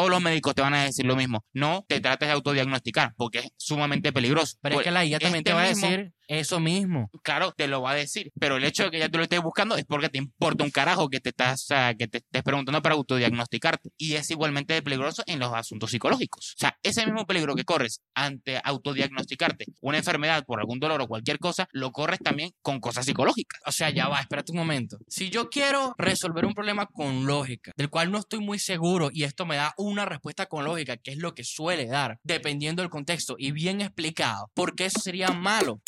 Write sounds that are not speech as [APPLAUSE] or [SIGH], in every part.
todos los médicos te van a decir lo mismo. No te trates de autodiagnosticar porque es sumamente peligroso. Pero es que la guía también este te va a decir eso mismo. Claro, te lo va a decir, pero el hecho de que ya tú lo estés buscando es porque te importa un carajo que te estás, que te estés preguntando para autodiagnosticarte. Y es igualmente peligroso en los asuntos psicológicos. O sea, ese mismo peligro que corres ante autodiagnosticarte una enfermedad por algún dolor o cualquier cosa, lo corres también con cosas psicológicas. O sea, ya va, espérate un momento. Si yo quiero resolver un problema con lógica, del cual no estoy muy seguro, y esto me da una respuesta con lógica, que es lo que suele dar, dependiendo del contexto y bien explicado, ¿por qué eso sería malo?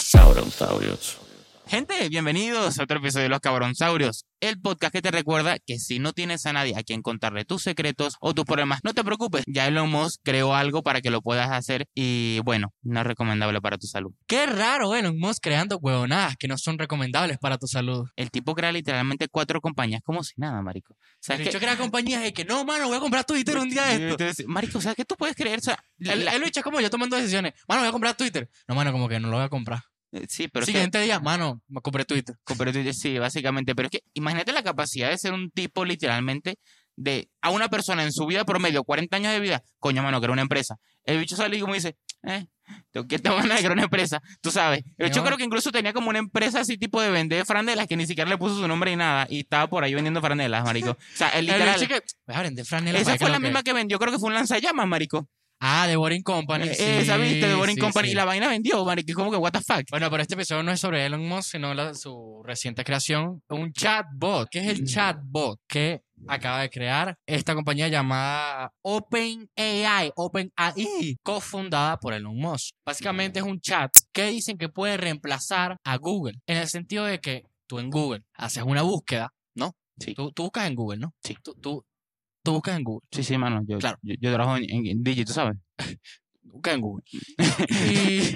Saurons audios. Gente, bienvenidos a otro episodio de Los Cabronsaurios, el podcast que te recuerda que si no tienes a nadie a quien contarle tus secretos o tus problemas, no te preocupes, ya Elon Musk creó algo para que lo puedas hacer y bueno, no es recomendable para tu salud. Qué raro, Elon Musk creando huevonadas que no son recomendables para tu salud. El tipo crea literalmente cuatro compañías como si nada, marico. De ¿Sabes hecho, qué? crea compañías de que no, mano, voy a comprar Twitter un día de esto. Marico, ¿sabes qué tú puedes creer? O sea, él lo echa como yo tomando decisiones. Mano, voy a comprar Twitter. No, mano, como que no lo voy a comprar. Eh, sí, pero es que, Siguiente día, mano, me compré Twitter. pero tú- sí, básicamente, pero es que imagínate la capacidad de ser un tipo literalmente de a una persona en su vida promedio, 40 años de vida, coño, mano, crea una empresa. El bicho sale y como dice, eh, tengo que te van a crear una empresa, tú sabes. El bicho No. creo que incluso tenía como una empresa así tipo de vender franelas que ni siquiera le puso su nombre y nada y estaba por ahí vendiendo franelas, marico. O sea, [LAUGHS] el El literal. bicho que, voy a vender franela Esa que fue la que- misma que vendió, creo que fue un lanzallamas, marico. Ah, de Boring Company. Eh, sí, Esa viste de Boring sí, Company sí. y la vaina vendió, marico. Como que, what the fuck. Bueno, pero este episodio no es sobre Elon Musk, sino la- su reciente creación, un chatbot. ¿Qué es el Mm. chatbot? Que acaba de crear esta compañía llamada OpenAI, OpenAI, cofundada por Elon Musk. Básicamente es un chat que dicen que puede reemplazar a Google, en el sentido de que tú en Google haces una búsqueda, ¿no? Sí. Tú, tú buscas en Google, ¿no? Sí. Tú, tú, tú buscas en Google. Sí, sí, mano. Yo, Claro. yo, yo trabajo en, en, en Digi, tú sabes. [LAUGHS] busca en Google. [LAUGHS] Y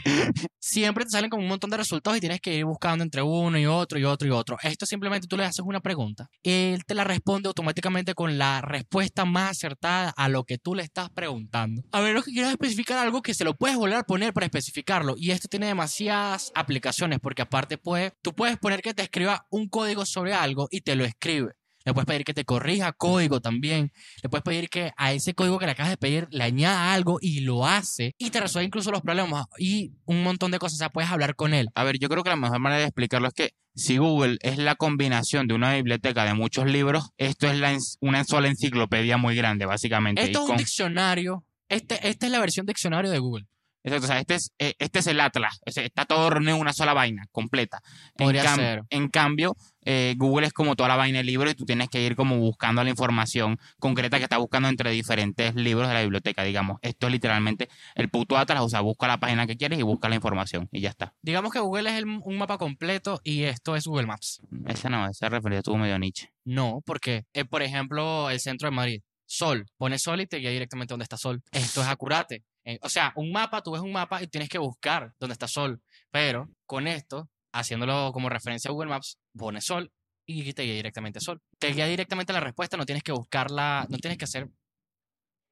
siempre te salen como un montón de resultados y tienes que ir buscando entre uno y otro y otro y otro. Esto simplemente tú le haces una pregunta. Él te la responde automáticamente con la respuesta más acertada a lo que tú le estás preguntando. A ver, que quieras especificar algo que se lo puedes volver a poner para especificarlo. Y esto tiene demasiadas aplicaciones porque aparte puede, tú puedes poner que te escriba un código sobre algo y te lo escribe. Le puedes pedir que te corrija código también. Le puedes pedir que a ese código que le acabas de pedir le añada algo y lo hace y te resuelve incluso los problemas y un montón de cosas. O sea, puedes hablar con él. A ver, yo creo que la mejor manera de explicarlo es que si Google es la combinación de una biblioteca de muchos libros, esto es la una sola enciclopedia muy grande, básicamente. Esto es un diccionario. Este, esta es la versión diccionario de Google. Exacto, o sea, este es, eh, este es el Atlas. O sea, está todo reunido en una sola vaina, completa. En, Podría cam- ser. en cambio, eh, Google es como toda la vaina de libros y tú tienes que ir como buscando la información concreta que está buscando entre diferentes libros de la biblioteca, digamos. Esto es literalmente el puto Atlas, o sea, busca la página que quieres y busca la información y ya está. Digamos que Google es el- un mapa completo y esto es Google Maps. Esa no, esa referencia estuvo medio niche. No, porque, eh, por ejemplo, el centro de Madrid, Sol, pones Sol y te guía directamente donde está Sol. Esto es acurate. Eh, o sea, un mapa, tú ves un mapa y tienes que buscar dónde está Sol. Pero con esto, haciéndolo como referencia a Google Maps, pones Sol y te guía directamente a Sol. Te guía directamente la respuesta, no tienes que buscarla, no tienes que hacer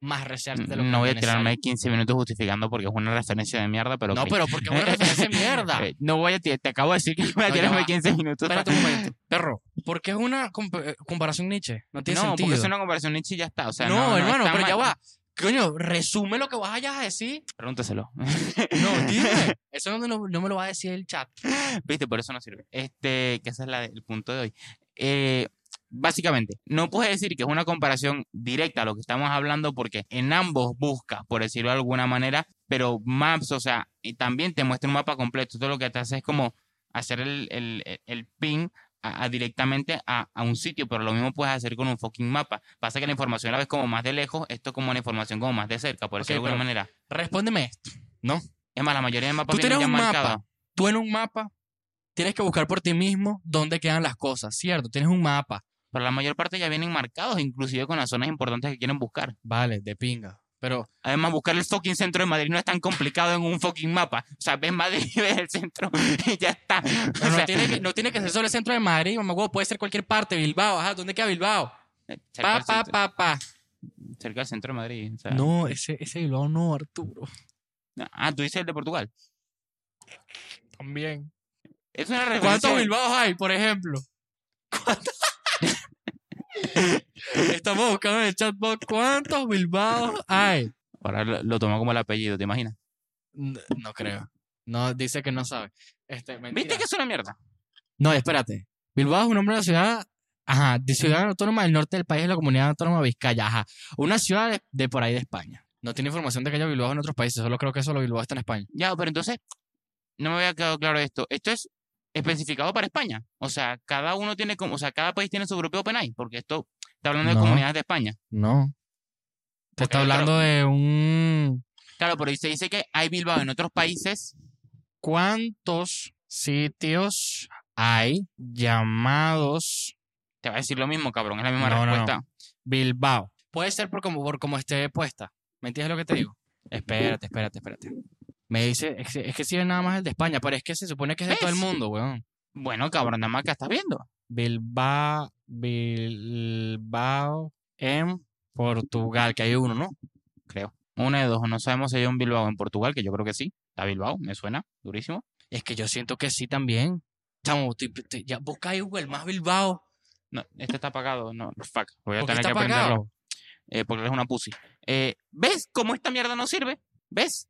más research de lo que No voy a tirarme necesario. 15 minutos justificando porque es una referencia de mierda, pero. No, ok. pero porque es una [LAUGHS] referencia de mierda. Eh, no voy a ti- te acabo de decir que [LAUGHS] voy a No, tirarme va. 15 minutos. Espérate un [LAUGHS] momento. Perro, ¿por qué es una comp- eh, comparación Nietzsche? No tiene no, sentido. porque es una comparación niche y ya está. O sea, no, no, no hermano, pero ya va. Coño, resume lo que vayas a decir. Pregúntaselo. No, dime. [LAUGHS] Eso no, no- no me lo va a decir el chat. Viste, por eso no sirve. Este, que ese es la- el punto de hoy. Eh, básicamente, no puedes decir que es una comparación directa a lo que estamos hablando porque en ambos busca, por decirlo de alguna manera, pero Maps, o sea, y también te muestra un mapa completo. Todo lo que te hace es como hacer el, el, el- el ping a, a directamente a, a un sitio, pero lo mismo puedes hacer con un fucking mapa. Pasa que la información la ves como más de lejos, esto como la información como más de cerca, por decirlo de alguna manera. Respóndeme esto. Es más, la mayoría de mapas Tú vienen tienes un mapa. marcados. Tú en un mapa tienes que buscar por ti mismo dónde quedan las cosas, ¿cierto? Tienes un mapa. Pero la mayor parte ya vienen marcados, inclusive con las zonas importantes que quieren buscar. Vale, de pinga. Pero, Además, buscar el fucking centro de Madrid no es tan complicado en un fucking mapa. O sea, ves Madrid, [LAUGHS] ves el centro [LAUGHS] y ya está. O pero no, tiene que, no tiene que ser solo el centro de Madrid, mamá, puede ser cualquier parte, Bilbao, ajá, ¿dónde queda Bilbao? cerca, Pa, del pa, centro, pa, pa. cerca del centro de Madrid. o sea. No, ese, ese Bilbao no, Arturo. Ah, tú dices el de Portugal. También. Es una referencia. ¿Cuántos Bilbaos hay, por ejemplo? Estamos buscando en el chatbot cuántos Bilbao hay. Ahora lo, lo tomó como el apellido, ¿te imaginas? No creo. No, dice que no sabe. Este, ¿Viste que es una mierda? No, espérate. Bilbao es un nombre de la ciudad, ajá, de ciudad autónoma del norte del país de la comunidad autónoma de Vizcaya, ajá. Una ciudad de, de por ahí de España. No tiene información de que haya Bilbao en otros países, solo creo que solo Bilbao está en España. Ya, pero entonces, no me había quedado claro esto. Esto es especificado para España. O sea, cada uno tiene como, o sea, cada país tiene su propio OpenAI, porque esto está hablando de comunidades de España. No. Te está hablando de un... Claro, pero se dice que hay Bilbao en otros países. ¿Cuántos sitios hay llamados Te va a decir lo mismo, cabrón, es la misma No, no, no. respuesta. Bilbao? Puede ser por como, por como esté puesta. ¿Me entiendes lo que te digo? Espérate, espérate, espérate. Me dice, es, que- es es nada más el de España, pero es que se supone que es de todo el mundo, weón. Bueno, cabrón, nada más que estás viendo. Bilbao, Bilbao en Portugal, que hay uno, ¿no? Creo. Una de dos, no sabemos si hay un Bilbao en Portugal, que yo creo que sí. Está Bilbao, me suena, durísimo. Es que yo siento que sí también. Chamo, ya busca ahí Google más Bilbao. No, este está apagado, no, fuck. Voy a ¿Por qué tener que apagado? aprenderlo. Eh, porque eres una pussy. Eh, ¿Ves cómo esta mierda no sirve? ¿Ves?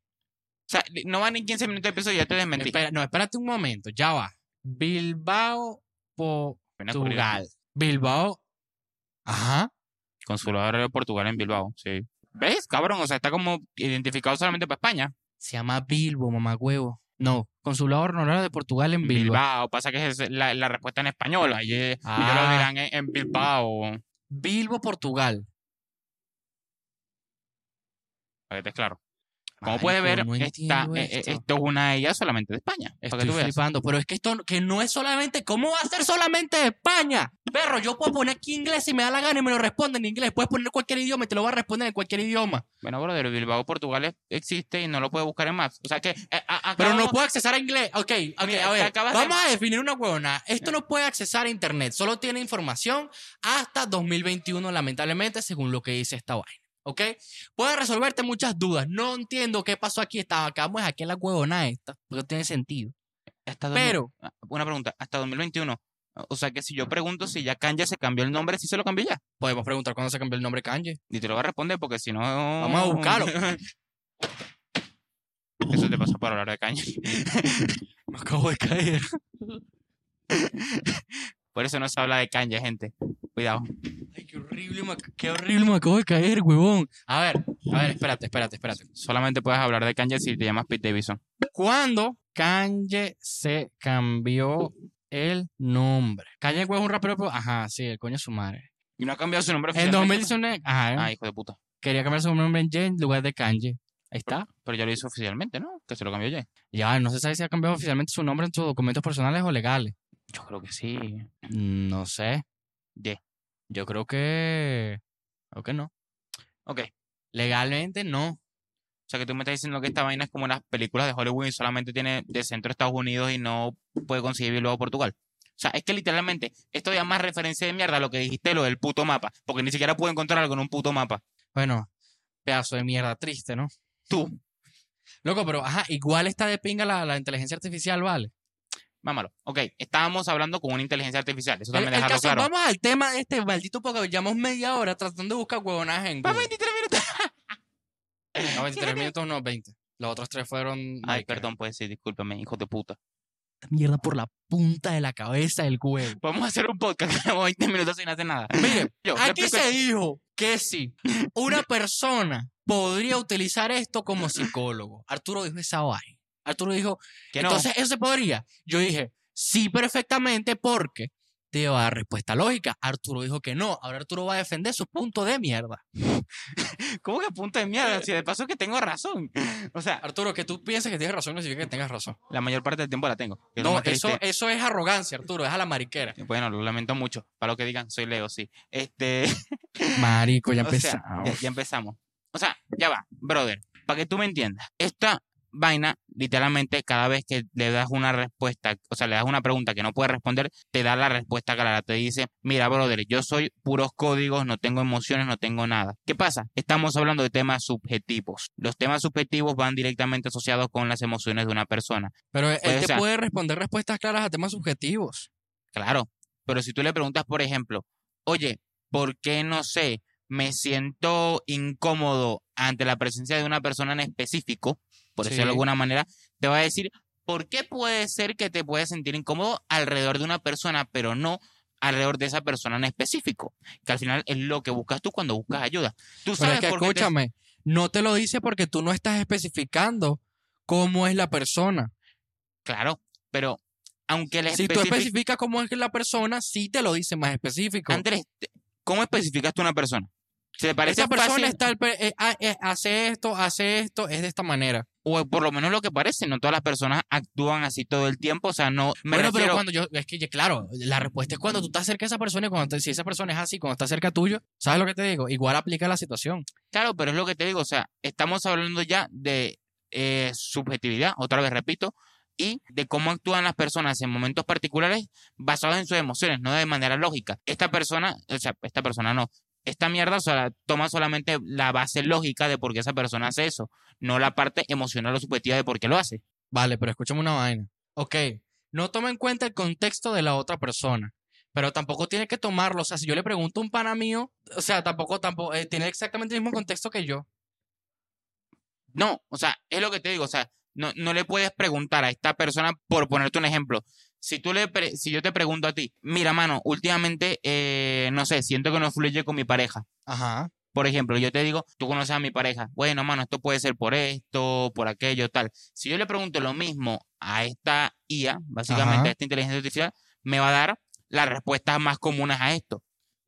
O sea, no van ni 15 minutos de episodio y ya te desmentí. Espera, no, espérate un momento, ya va. Bilbao. Portugal. Bilbao. Ajá. Consulado de Portugal en Bilbao, sí. ¿Ves, cabrón? O sea, está como identificado solamente para España. Se llama Bilbo, mamá huevo. No, consulado honorario de Portugal en Bilbao. Bilbao. Pasa que es la, la respuesta en español. Ahí, eh, ellos lo Ah. dirán en, en Bilbao. Bilbo, Portugal. Para que estés claro. Como puedes ver, no entiendo eh, eh, esto. esto es una ella solamente de España. que Estoy tú flipando, pero es que esto que no es solamente, ¿cómo va a ser solamente de España? Perro, yo puedo poner aquí inglés si me da la gana y me lo responde en inglés. Puedes poner cualquier idioma y te lo va a responder en cualquier idioma. Bueno, brother, Bilbao, Portugal existe y no lo puedes buscar en Maps. O sea que. eh, a- a- Pero no puedo accesar a inglés. Ok, ok, Mira, a ver. de- Vamos a definir una huevona. Esto no puede accesar a internet. Solo tiene información hasta 2021, lamentablemente, según lo que dice esta vaina. ¿Ok? Puede resolverte muchas dudas. No entiendo qué pasó aquí. Estaba, acabamos de aquí la huevona esta. Porque no tiene sentido. hasta Pero, ah, Una pregunta, hasta 2021. O sea que si yo pregunto si ya Kanye se cambió el nombre, si se lo cambió ya. podemos preguntar cuándo se cambió el nombre Kanye. Y te lo va a responder porque si no. Vamos a buscarlo. [LAUGHS] Eso te pasa por hablar de Kanye. [LAUGHS] Me acabo de caer. [LAUGHS] Por eso no se habla de Kanye, gente. Cuidado. Ay, qué horrible, me, qué horrible me acabo de caer, huevón. A ver, a ver, espérate, espérate, espérate. Solamente puedes hablar de Kanye si te llamas Pete Davidson. ¿Cuándo Kanye se cambió el nombre? Kanye es un rapero, pero- ajá, sí, el coño de su madre. Y no ha cambiado su nombre En oficialmente. 2019, ajá, Ah, hijo de puta. quería cambiar su nombre en Jay en lugar de Kanye. Ahí está. Pero ya lo hizo oficialmente, ¿no? Que se lo cambió ya. Ya, no se sabe si ha cambiado oficialmente su nombre en sus documentos personales o legales. Yo creo que sí. No sé. Yeah. Yo creo que... Creo que no. Ok. Legalmente no. O sea que tú me estás diciendo que esta vaina es como las películas de Hollywood y solamente tiene de centro Estados Unidos y no puede conseguir luego Portugal. O sea, es que literalmente esto ya más referencia de mierda a lo que dijiste, lo del puto mapa. Porque ni siquiera puedo encontrar algo en un puto mapa. Bueno, pedazo de mierda triste, ¿no? Tú, Loco, pero ajá, igual está de pinga la, la inteligencia artificial, ¿vale? Mámalo. Ok, estábamos hablando con una inteligencia artificial. Eso también el caso, claro. vamos al tema de este maldito porque llevamos media hora tratando de buscar huevonaje en Google. 23 [LAUGHS] minutos. No, 23 minutos, no, 20. Los otros tres fueron... Ay, perdón, pues sí, discúlpame, hijo de puta. esta mierda por la punta de la cabeza del huevo. Vamos a hacer un podcast [LAUGHS] llevamos 20 minutos sin hacer nada. Mire, [LAUGHS] Yo, aquí se dijo que sí, una persona podría utilizar esto como psicólogo. Arturo dijo esa vaina. Arturo dijo, que no. entonces eso se podría. Yo dije, sí, perfectamente, porque te va a dar respuesta lógica. Arturo dijo que no. Ahora Arturo va a defender su punto de mierda. [LAUGHS] ¿Cómo que punta de mierda? Si de paso que tengo razón. O sea, Arturo, que tú pienses que tienes razón no significa que tengas razón. la mayor parte del tiempo la tengo. es No, eso, eso es arrogancia, Arturo, es a la mariquera. Bueno, lo lamento mucho. Para lo que digan, soy Leo, sí. Este, [LAUGHS] Marico, ya o sea, ya, ya empezamos. O sea, ya va, brother, para que tú me entiendas. Esta vaina, literalmente, cada vez que le das una respuesta, o sea, le das una pregunta que no puede responder, te da la respuesta clara. Te dice, mira, brother, yo soy puros códigos, no tengo emociones, no tengo nada. ¿Qué pasa? Estamos hablando de temas subjetivos. Los temas subjetivos van directamente asociados con las emociones de una persona. Pero él Pues, o te sea- puede responder respuestas claras a temas subjetivos. Claro, pero si tú le preguntas, por ejemplo, oye, por qué, no sé, me siento incómodo ante la presencia de una persona en específico, por decirlo de alguna manera, te va a decir por qué puede ser que te puedes sentir incómodo alrededor de una persona, pero no alrededor de esa persona en específico, que al final es lo que buscas tú cuando buscas ayuda. Tú Pero sabes es que por qué te- escúchame, no te lo dice porque tú no estás especificando cómo es la persona. Claro, pero aunque le Si tú especific- especificas cómo es la persona, sí te lo dice más específico. Andrés, ¿cómo especificas tú una persona? ¿Se te parece Esa persona fácil? está eh, ah, eh, hace esto, hace esto, es de esta manera. O por lo menos lo que parece, no todas las personas actúan así todo el tiempo, o sea, no me bueno, pero cuando yo, es que claro, la respuesta es cuando tú estás cerca de esa persona y cuando te- si esa persona es así, cuando está cerca tuyo, ¿sabes lo que te digo? Igual aplica la situación. Claro, pero es lo que te digo, o sea, estamos hablando ya de eh, subjetividad, otra vez repito, y de cómo actúan las personas en momentos particulares basados en sus emociones, no de manera lógica. Esta persona, o sea, esta persona no, esta mierda, o sea, toma solamente la base lógica de por qué esa persona hace eso, no la parte emocional o subjetiva de por qué lo hace. Vale, pero escúchame una vaina. Ok, no toma en cuenta el contexto de la otra persona. Pero tampoco tiene que tomarlo. O sea, si yo le pregunto a un pana mío, o sea, tampoco, tampoco, eh, tiene exactamente el mismo contexto que yo. No, o sea, es lo que te digo, o sea, no, no le puedes preguntar a esta persona, por ponerte un ejemplo, si tú le, si yo te pregunto a ti, mira, mano, últimamente, eh, no sé, siento que no fluye con mi pareja. Ajá. Por ejemplo, yo te digo, tú conoces a mi pareja, bueno, mano, esto puede ser por esto, por aquello, tal. Si yo le pregunto lo mismo a esta IA, básicamente Ajá. a esta inteligencia artificial, me va a dar las respuestas más comunes a esto.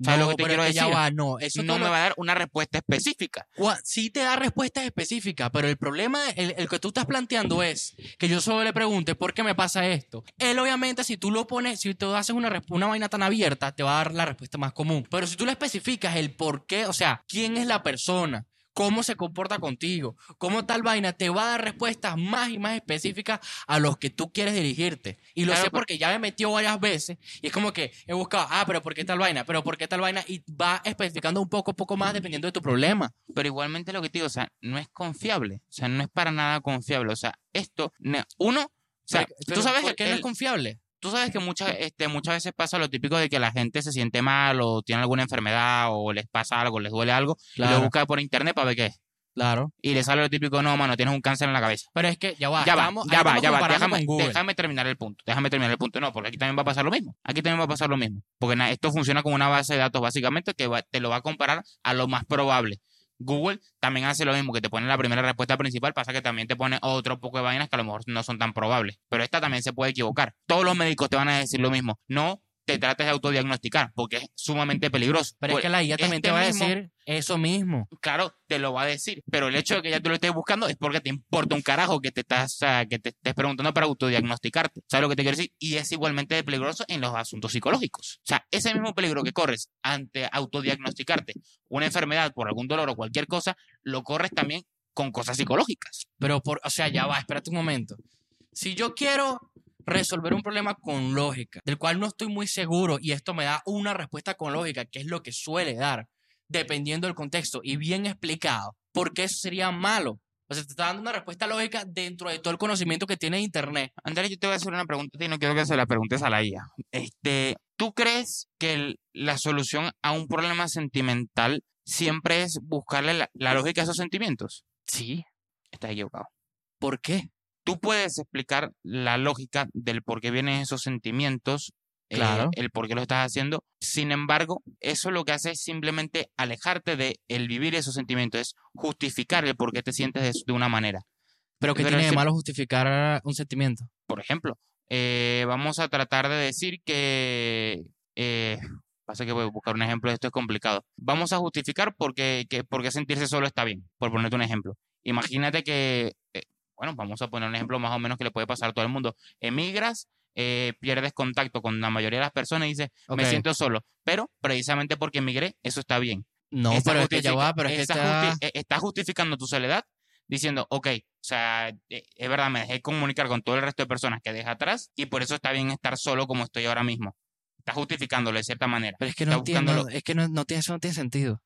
¿Sabes lo que te quiero que ya decir? va, no, eso No me lo- va a dar una respuesta específica. Sí te da respuestas específicas, pero el problema, el, el que tú estás planteando es que yo solo le pregunte por qué me pasa esto. Él obviamente si tú lo pones, si tú haces una, una vaina tan abierta, te va a dar la respuesta más común. Pero si tú le especificas el por qué, o sea, quién es la persona, cómo se comporta contigo, cómo tal vaina, te va a dar respuestas más y más específicas a los que tú quieres dirigirte. Y lo Claro, sé porque ya me metió varias veces y es como que he buscado, ah, pero ¿por qué tal vaina? Pero ¿por qué tal vaina? Y va especificando un poco, poco más dependiendo de tu problema. Pero igualmente lo que te digo, o sea, no es confiable. O sea, no es para nada confiable. O sea, esto, uno, o sea, Pero- tú sabes ¿por qué no es confiable? Tú sabes que muchas, este, muchas veces pasa lo típico de que la gente se siente mal o tiene alguna enfermedad o les pasa algo, les duele algo y lo busca por internet para ver qué es. claro. Y le sale lo típico, no, mano, tienes un cáncer en la cabeza. Pero es que ya va, ya va, estamos- ya va, ya va. Déjame, déjame terminar el punto. Déjame terminar el punto. No, porque aquí también va a pasar lo mismo. Aquí también va a pasar lo mismo. Porque esto funciona como una base de datos básicamente que va- te lo va a comparar a lo más probable. Google también hace lo mismo, que te pone la primera respuesta principal, pasa que también te pone otro poco de vainas que a lo mejor no son tan probables. Pero esta también se puede equivocar. Todos los médicos te van a decir lo mismo. No te trates de autodiagnosticar, porque es sumamente peligroso. Pero es que la IA también este te va a mismo- decir eso mismo. claro, te lo va a decir, pero el hecho de que ya tú lo estés buscando es porque te importa un carajo que te estás, o sea, que te estés preguntando para autodiagnosticarte. ¿Sabes lo que te quiero decir? Y es igualmente peligroso en los asuntos psicológicos. O sea, ese mismo peligro que corres ante autodiagnosticarte una enfermedad por algún dolor o cualquier cosa, lo corres también con cosas psicológicas. Pero, por, o sea, ya va, espérate un momento. Si yo quiero resolver un problema con lógica, del cual no estoy muy seguro, y esto me da una respuesta con lógica, que es lo que suele dar, dependiendo del contexto, y bien explicado, ¿por qué eso sería malo? O sea, te está dando una respuesta lógica dentro de todo el conocimiento que tiene Internet. Andrés, yo te voy a hacer una pregunta ti, no quiero que se la preguntes a la IA. Este, ¿Tú crees que el- la solución a un problema sentimental siempre es buscarle la, la lógica a esos sentimientos? Sí. Estás equivocado. ¿Por qué? Tú puedes explicar la lógica del por qué vienen esos sentimientos, eh, Claro. el por qué lo estás haciendo. Sin embargo, eso lo que hace es simplemente alejarte de el vivir esos sentimientos, es justificar el por qué te sientes de, de una manera. Pero que tiene de malo justificar un sentimiento. Por ejemplo, eh, vamos a tratar de decir que... eh, pasa que voy a buscar un ejemplo, esto es complicado. Vamos a justificar por qué, que, por qué sentirse solo está bien, por ponerte un ejemplo. Imagínate que, bueno, vamos a poner un ejemplo más o menos que le puede pasar a todo el mundo. Emigras, eh, pierdes contacto con la mayoría de las personas y dices, me siento solo. Pero precisamente porque emigré, eso está bien. No, pero es que ya va, pero es que está... justi- eh, justificando tu soledad diciendo, ok, o sea, eh, es verdad, me dejé comunicar con todo el resto de personas que deja atrás y por eso está bien estar solo como estoy ahora mismo. Estás justificándolo de cierta manera. Pero es que no está entiendo, es que no, no tiene, eso no tiene sentido.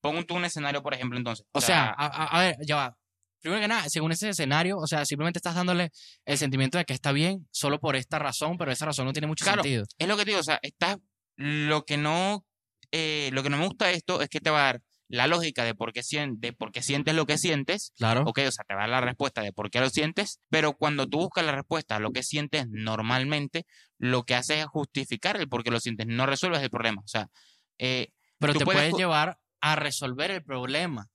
Pon tú un escenario, por ejemplo, entonces. O sea, a, a- a ver, ya va. Primero que nada, según ese escenario, o sea, simplemente estás dándole el sentimiento de que está bien solo por esta razón, pero esa razón no tiene mucho Claro. sentido. es lo que te digo, o sea, estás, lo que no eh, lo que no me gusta de esto es que te va a dar la lógica de por qué, de por qué sientes lo que sientes, Claro. ok, o sea, te va a dar la respuesta de por qué lo sientes, pero cuando tú buscas la respuesta a lo que sientes normalmente, lo que haces es justificar el por qué lo sientes, no resuelves el problema. O sea, eh, Pero te puedes llevar a resolver el problema.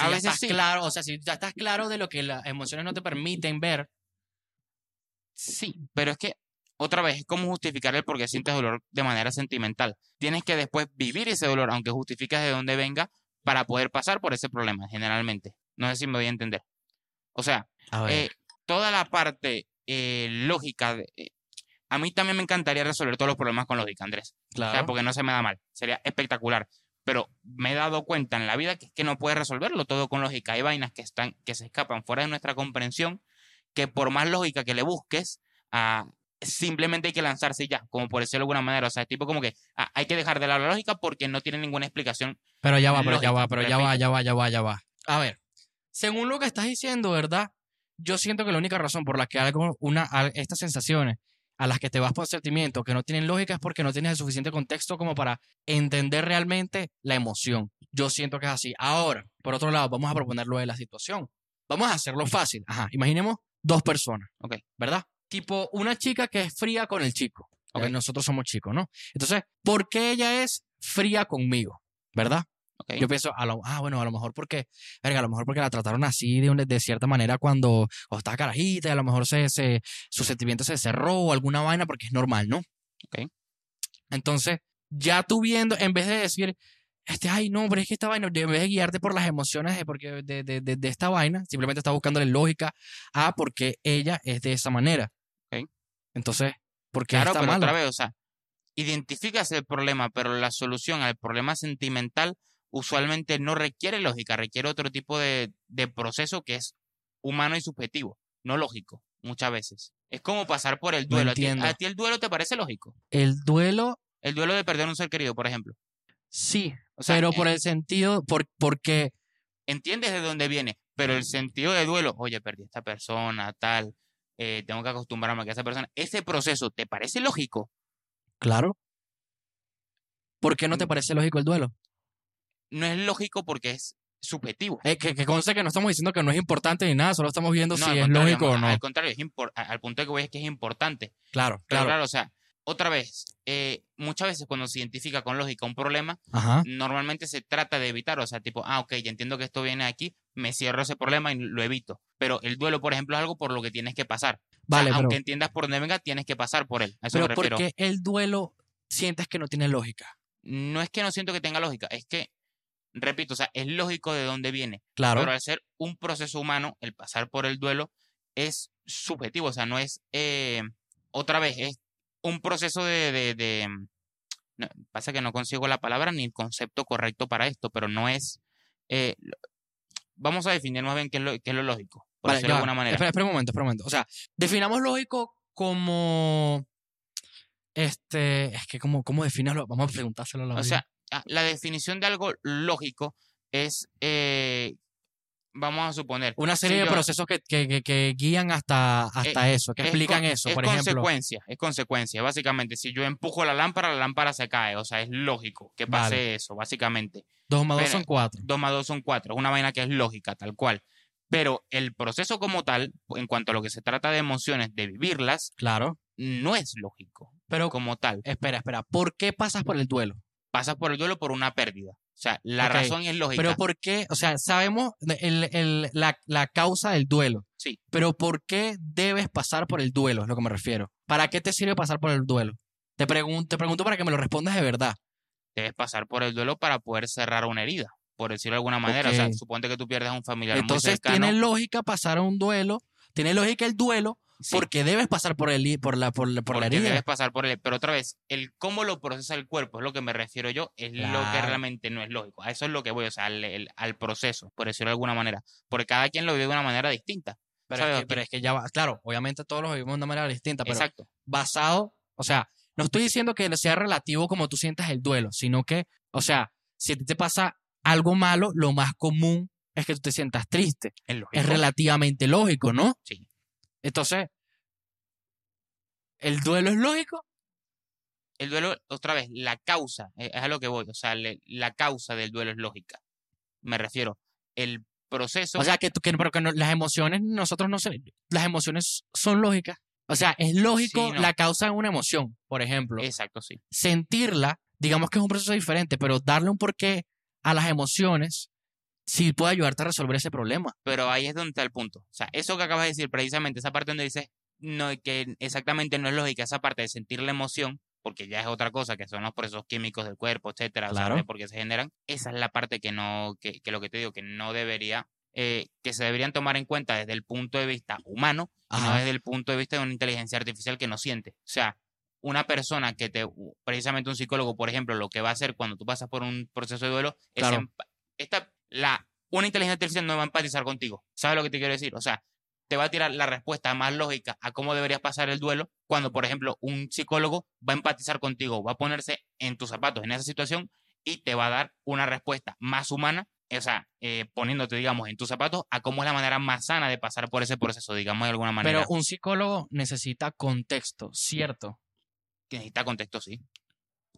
A veces estás sí. claro, o sea, si ya estás claro de lo que las emociones no te permiten ver, Sí, pero es que otra vez es como justificar el por qué sientes dolor de manera sentimental. Tienes que después vivir ese dolor, aunque justificas de dónde venga, para poder pasar por ese problema, generalmente. No sé si me voy a entender. O sea, eh, toda la parte eh, lógica, de- eh, a mí también me encantaría resolver todos los problemas con lógica, Andrés. O sea, claro. porque no se me da mal. Sería espectacular. Pero me he dado cuenta en la vida que es que no puedes resolverlo todo con lógica. Hay vainas que están, que se escapan fuera de nuestra comprensión, que por más lógica que le busques, ah, simplemente hay que lanzarse ya, como por decirlo de alguna manera. O sea, es tipo como que ah, hay que dejar de lado la lógica porque no tiene ninguna explicación. Pero ya va, pero ya va, pero ya va, ya va, ya va, ya va. A ver, según lo que estás diciendo, ¿verdad? Yo siento que la única razón por la que algo, una, estas sensaciones a las que te vas por sentimientos que no tienen lógica es porque no tienes el suficiente contexto como para entender realmente la emoción. Yo siento que es así. Ahora, por otro lado, vamos a proponerlo de la situación. Vamos a hacerlo fácil. Ajá, imaginemos dos personas, Ok. ¿verdad? Tipo una chica que es fría con el chico. Ok. Eh, Nosotros somos chicos, ¿no? Entonces, ¿por qué ella es fría conmigo? ¿Verdad? Yo pienso, a lo, ah, bueno, a lo mejor porque, verga, a lo mejor porque la trataron así de, una- de cierta manera cuando, cuando estaba carajita, y a lo mejor se, se, su sentimiento se cerró o alguna vaina porque es normal, ¿no? Ok. Entonces, ya tú viendo, en vez de decir, este, ay, no, pero es que esta vaina, en vez de guiarte por las emociones de, porque, de, de, de, de esta vaina, simplemente estás buscándole lógica a por qué ella es de esa manera. Ok. Entonces, ¿por qué Claro, está pero otra vez, o sea, identificas el problema, pero la solución al problema sentimental usualmente no requiere lógica, requiere otro tipo de, de proceso que es humano y subjetivo, no lógico, muchas veces. Es como pasar por el No duelo. ¿A ti, entiendo. a ti el duelo te parece lógico? El duelo, El duelo de perder un ser querido, por ejemplo. sí, O sea, pero por el sentido, por, porque entiendes de dónde viene, pero el sentido de duelo, oye, perdí a esta persona, tal, eh, tengo que acostumbrarme a que esa persona, ese proceso, ¿te parece lógico? Claro. ¿Por qué no te Mm. parece lógico el duelo? No es lógico porque es subjetivo. Eh, que, que conste que no estamos diciendo que no es importante ni nada, solo estamos viendo No, si es lógico o no. Al contrario, es al punto que voy es que es importante. Claro, claro. claro, o sea, otra vez, eh, muchas veces cuando se identifica con lógica un problema, Ajá. normalmente se trata de evitar, o sea, tipo, ah, ok, ya entiendo que esto viene aquí, me cierro ese problema y lo evito. Pero el duelo, por ejemplo, es algo por lo que tienes que pasar. O sea, Vale, pero, aunque entiendas por dónde venga, tienes que pasar por él. A eso pero me ¿por qué el duelo sientes que no tiene lógica? No es que no siento que tenga lógica, es que, repito, o sea, es lógico de dónde viene. Claro. Pero al ser un proceso humano, el pasar por el duelo es subjetivo, o sea, no es, eh, otra vez, es un proceso de, de- de- no, pasa que no consigo la palabra ni el concepto correcto para esto, pero no es, eh, vamos a definir más bien qué es lo, qué es lo lógico, por Vale, ya de alguna manera. Espera, espera un momento, espera un momento. O sea, definamos lógico como. Este. Es que, ¿cómo, cómo definirlo? Vamos a preguntárselo a la O audiencia. sea, la definición de algo lógico es, eh, vamos a suponer, Una serie si de yo- procesos que, que, guían hasta, hasta eso, que es explican con- eso. Es Por ejemplo, consecuencia, es consecuencia. Básicamente, si yo empujo la lámpara, la lámpara se cae. O sea, es lógico que pase Vale. eso, básicamente. dos más dos son cuatro. Dos más dos son cuatro. Es una vaina que es lógica, tal cual. Pero el proceso como tal, en cuanto a lo que se trata de emociones, de vivirlas, Claro. no es lógico Pero, como tal. espera, espera. ¿Por qué pasas por el duelo? Pasas por el duelo por una pérdida. O sea, la razón es lógica. Pero ¿por qué? O sea, sabemos el- el- la, la causa del duelo. Sí. Pero ¿por qué debes pasar por el duelo? Es lo que me refiero. ¿Para qué te sirve pasar por el duelo? Te pregunto, te pregunto para que me lo respondas de verdad. Debes pasar por el duelo para poder cerrar una herida, por decirlo de alguna manera. O sea, suponte que tú pierdes a un familiar Entonces muy cercano. tiene lógica pasar a un duelo, tiene lógica el duelo, Sí. porque debes pasar por el por la por, la- por la herida. debes pasar por él. Pero otra vez, el cómo lo procesa el cuerpo es lo que me refiero yo, es lo que Claro. realmente no es lógico. A eso es lo que voy, o sea, al, el- al proceso, por decirlo de alguna manera. Porque cada quien lo vive de una manera distinta. Pero, es que, pero es que ya va, claro, obviamente todos los vivimos de una manera distinta, pero Exacto. basado, o sea, no estoy diciendo que sea relativo como tú sientas el duelo, sino que, o sea, si a ti te pasa algo malo, lo más común es que tú te sientas triste. Es. Es relativamente lógico, ¿no? Sí. Entonces, ¿el duelo es lógico? el duelo, otra vez, la causa, eh, es a lo que voy, o sea, le- la causa del duelo es lógica. Me refiero, el proceso... O sea, que, que, pero que no- las emociones, nosotros no sé, las emociones son lógicas. O sea, es lógico Sí, no. la causa de una emoción, por ejemplo. Exacto, sí. sentirla, digamos que es un proceso diferente, pero darle un porqué a las emociones sí puede ayudarte a resolver ese problema. Pero ahí es donde está el punto. O sea, eso que acabas de decir, precisamente, esa parte donde dices no, que exactamente no es lógica, esa parte de sentir la emoción, porque ya es otra cosa, que son los procesos químicos del cuerpo, etcétera, Claro. de por qué se generan, esa es la parte que no, que, que lo que te digo, que no debería, eh, que se deberían tomar en cuenta desde el punto de vista humano y no Ajá. desde el punto de vista de una inteligencia artificial que no siente. O sea, una persona que te, precisamente un psicólogo, por ejemplo, lo que va a hacer cuando tú pasas por un proceso de duelo es Claro. empa- esta, la, una inteligencia artificial no va a empatizar contigo. ¿Sabes lo que te quiero decir? O sea, te va a tirar la respuesta más lógica a cómo deberías pasar el duelo cuando, por ejemplo, un psicólogo va a empatizar contigo, va a ponerse en tus zapatos en esa situación y te va a dar una respuesta más humana, o sea, eh, poniéndote, digamos, en tus zapatos a cómo es la manera más sana de pasar por ese proceso, digamos, de alguna manera. Pero un psicólogo necesita contexto, ¿cierto? que necesita contexto, sí.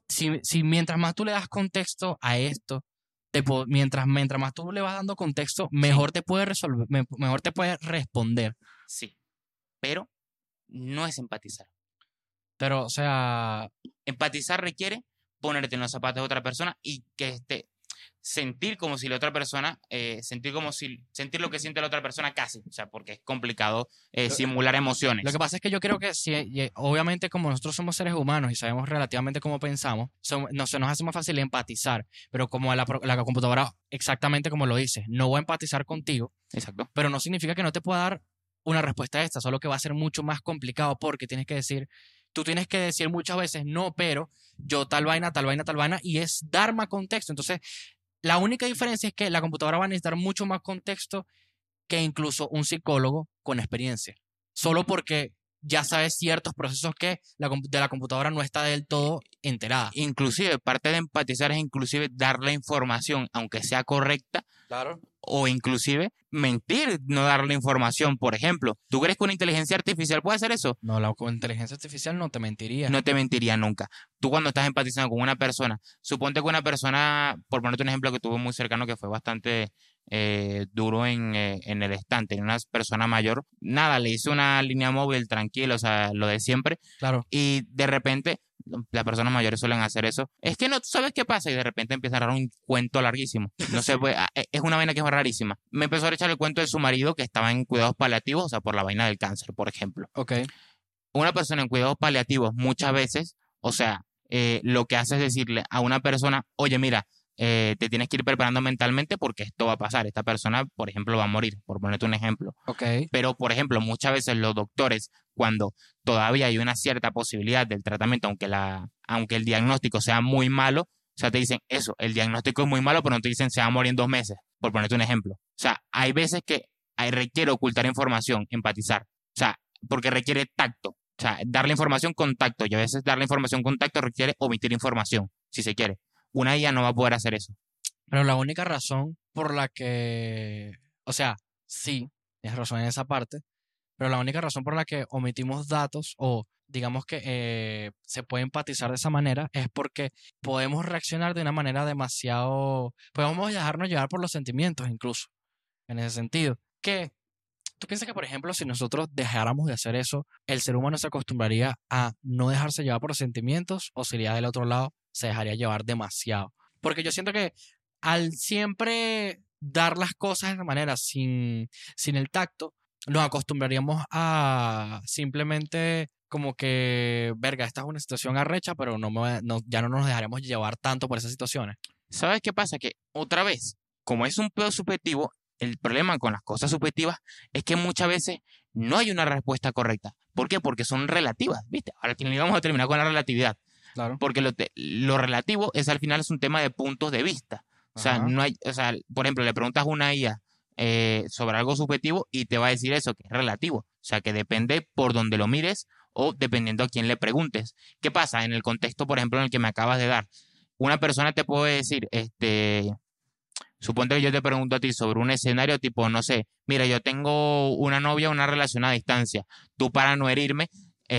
Si, si mientras más tú le das contexto a esto, te mientras, mientras más tú le vas dando contexto, mejor te puede resolver, me- mejor te puede responder. Sí. Pero no es empatizar. Pero, o sea, Empatizar requiere ponerte en los zapatos de otra persona y que este sentir como si la otra persona, eh, sentir como si, sentir lo que siente la otra persona casi, o sea, porque es complicado eh, Lo- simular emociones. Lo que pasa es que yo creo que si, obviamente como nosotros somos seres humanos y sabemos relativamente cómo pensamos, no, se nos hace más fácil empatizar, pero como la, la computadora, exactamente como lo dice, no va a empatizar contigo, Exacto. pero no significa que no te pueda dar una respuesta a esta, solo que va a ser mucho más complicado porque tienes que decir, tú tienes que decir muchas veces no, pero yo tal vaina, tal vaina, tal vaina, y es dar más contexto. Entonces, la única diferencia es que la computadora va a necesitar mucho más contexto que incluso un psicólogo con experiencia. Solo porque ya sabes ciertos procesos que la, de la computadora no está del todo enterada. Inclusive, parte de empatizar es inclusive dar la información, aunque sea correcta, Claro. o inclusive mentir, no dar la información. Por ejemplo, ¿tú crees que una inteligencia artificial puede hacer eso? No, la inteligencia artificial no te mentiría. No te mentiría nunca. Tú cuando estás empatizando con una persona, suponte que una persona, por ponerte un ejemplo que tuve muy cercano, que fue bastante eh, duro en, eh, en el estante, una persona mayor, nada, le hice una línea móvil tranquilo, o sea, lo de siempre, Claro. y de repente, las personas mayores suelen hacer eso, es que no tú sabes qué pasa, y de repente empieza a dar un cuento larguísimo. No sé, [LAUGHS] pues, ah, es una vaina que es rarísima. Me empezó a echar el cuento de su marido que estaba en cuidados paliativos, o sea, por la vaina del cáncer, por ejemplo Ok. una persona en cuidados paliativos muchas veces, o sea, eh, lo que hace es decirle a una persona, oye, mira, eh, te tienes que ir preparando mentalmente porque esto va a pasar. Esta persona, por ejemplo, va a morir, por ponerte un ejemplo. Ok. Pero, por ejemplo, muchas veces los doctores, cuando todavía hay una cierta posibilidad del tratamiento, aunque, la, aunque el diagnóstico sea muy malo, o sea, te dicen eso, el diagnóstico es muy malo, pero no te dicen se va a morir en dos meses, por ponerte un ejemplo. O sea, hay veces que requiere ocultar información, empatizar. O sea, porque requiere tacto. O sea, darle información con tacto. Y a veces darle información con tacto requiere omitir información, si se quiere. Una IA no va a poder hacer eso. Pero la única razón por la que, o sea, sí, tienes razón en esa parte, pero la única razón por la que omitimos datos o digamos que eh, se puede empatizar de esa manera es porque podemos reaccionar de una manera demasiado, podemos dejarnos llevar por los sentimientos incluso, en ese sentido. Que tú piensas que, por ejemplo, si nosotros dejáramos de hacer eso, el ser humano se acostumbraría a no dejarse llevar por sentimientos o sería del otro lado, se dejaría llevar demasiado. Porque yo siento que al siempre dar las cosas de esa manera, sin, sin el tacto, nos acostumbraríamos a simplemente como que, verga, esta es una situación arrecha, pero no me, no, ya no nos dejaremos llevar tanto por esas situaciones. ¿Sabes qué pasa? Que otra vez, como es un pedo subjetivo, el problema con las cosas subjetivas es que muchas veces no hay una respuesta correcta. ¿Por qué? Porque son relativas, ¿viste? Ahora vamos a terminar con la relatividad. Claro. Porque lo, te- lo relativo es al final es un tema de puntos de vista. O sea, Ajá. no hay, o sea, por ejemplo, le preguntas a una IA eh, sobre algo subjetivo y te va a decir eso, que es relativo. O sea, que depende por donde lo mires o dependiendo a quién le preguntes. ¿Qué pasa? En el contexto, por ejemplo, en el que me acabas de dar, una persona te puede decir, este, suponte que yo te pregunto a ti sobre un escenario tipo, no sé, mira, yo tengo una novia, una relación a distancia. Tú para no herirme,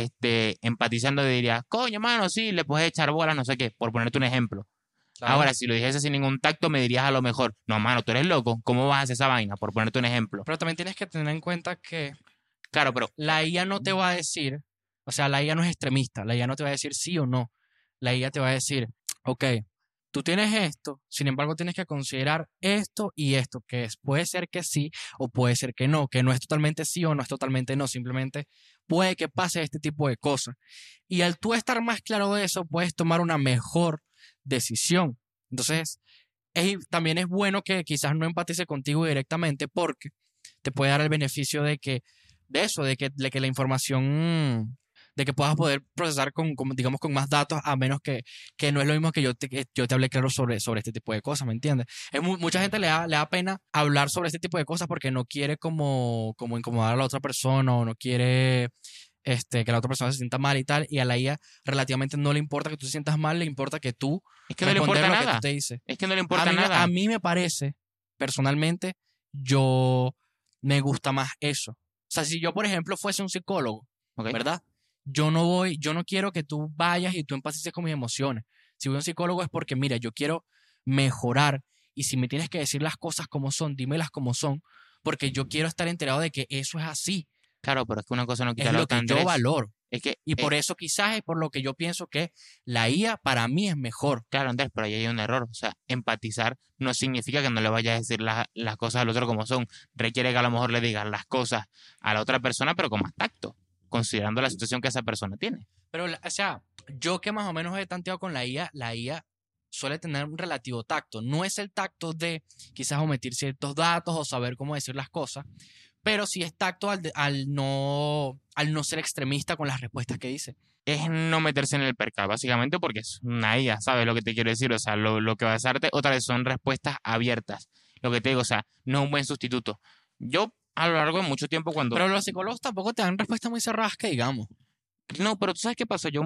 este, empatizando dirías, coño, mano, sí, le puedes echar bolas, no sé qué, por ponerte un ejemplo. Claro. Ahora, si lo dijese sin ningún tacto, me dirías a lo mejor, no, mano, tú eres loco, ¿cómo vas a hacer esa vaina? Por ponerte un ejemplo. Pero también tienes que tener en cuenta que Claro, pero la IA no te va a decir, o sea, la IA no es extremista, la IA no te va a decir sí o no. La IA te va a decir, ok, tú tienes esto, sin embargo tienes que considerar esto y esto, que es, puede ser que sí o puede ser que no, que no es totalmente sí o no es totalmente no, simplemente puede que pase este tipo de cosas. Y al tú estar más claro de eso, puedes tomar una mejor decisión. Entonces, es- también es bueno que quizás no empatice contigo directamente porque te puede dar el beneficio de que, de eso, de que, de que la información, de que puedas poder procesar con, con, digamos, con más datos, a menos que, que no es lo mismo que yo te, que yo te hablé claro sobre, sobre este tipo de cosas, ¿me entiendes? Es mu- mucha gente le da, le da pena hablar sobre este tipo de cosas porque no quiere como, como incomodar a la otra persona o no quiere este, que la otra persona se sienta mal y tal, y a la IA relativamente no le importa que tú te sientas mal, le importa que tú es que no le importa lo que nada. tú te dices. Es que no le A importa mí, nada. a mí me parece, personalmente, yo me gusta más eso. O sea, si yo, por ejemplo, fuese un psicólogo. ¿verdad? Yo no voy, yo no quiero que tú vayas y tú empatices con mis emociones. Si voy a un psicólogo es porque, mira, yo quiero mejorar y si me tienes que decir las cosas como son, dímelas como son, porque yo quiero estar enterado de que eso es así, Claro, pero es que una cosa no quita es la lo otra, que yo valoro. Es que, Y eh, por eso quizás es por lo que yo pienso que la IA para mí es mejor. Claro, Andrés, pero ahí hay un error. O sea, empatizar no significa que no le vayas a decir la- las cosas al otro como son. Requiere que a lo mejor le digas las cosas a la otra persona, pero con más tacto, considerando la situación que esa persona tiene. Pero, o sea, yo que más o menos he tanteado con la IA, la IA suele tener un relativo tacto. No es el tacto de quizás omitir ciertos datos o saber cómo decir las cosas, pero sí es tacto al, de- al, no, al no ser extremista con las respuestas que dice. Es no meterse en el percal, básicamente, porque es una IA, ¿sabes lo que te quiero decir? O sea, lo, lo que va a hacerte, otra vez, son respuestas abiertas. Lo que te digo, o sea, no es un buen sustituto. Yo, a lo largo de mucho tiempo, cuando... Pero los psicólogos tampoco te dan respuestas muy cerradas que digamos. No, pero tú sabes qué pasó. Yo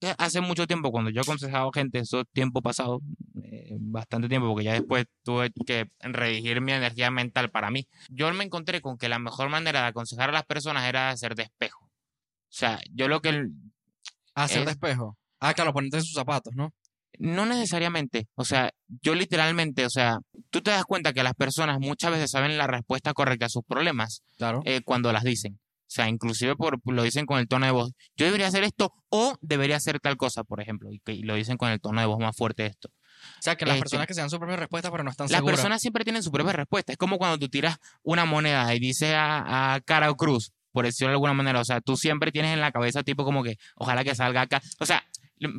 eh, hace mucho tiempo, cuando yo aconsejaba gente, eso tiempo pasado, eh, bastante tiempo, porque ya después tuve que redirigir mi energía mental para mí. Yo me encontré con que la mejor manera de aconsejar a las personas era hacer de espejo. O sea, yo lo que Hacer Es- de. Ah, claro, ponerte en sus zapatos, ¿no? No necesariamente, o sea, yo literalmente, o sea, tú te das cuenta que las personas muchas veces saben la respuesta correcta a sus problemas Claro. eh, cuando las dicen. O sea, inclusive por, lo dicen con el tono de voz. Yo debería hacer esto o debería hacer tal cosa, por ejemplo. Y, y lo dicen con el tono de voz más fuerte esto. O sea, que las este- personas que se dan su propia respuesta, pero no están Las seguras. personas siempre tienen su propia respuesta. Es como cuando tú tiras una moneda y dices a, a cara o cruz, por decirlo de alguna manera. O sea, tú siempre tienes en la cabeza tipo como que ojalá que salga acá. O sea,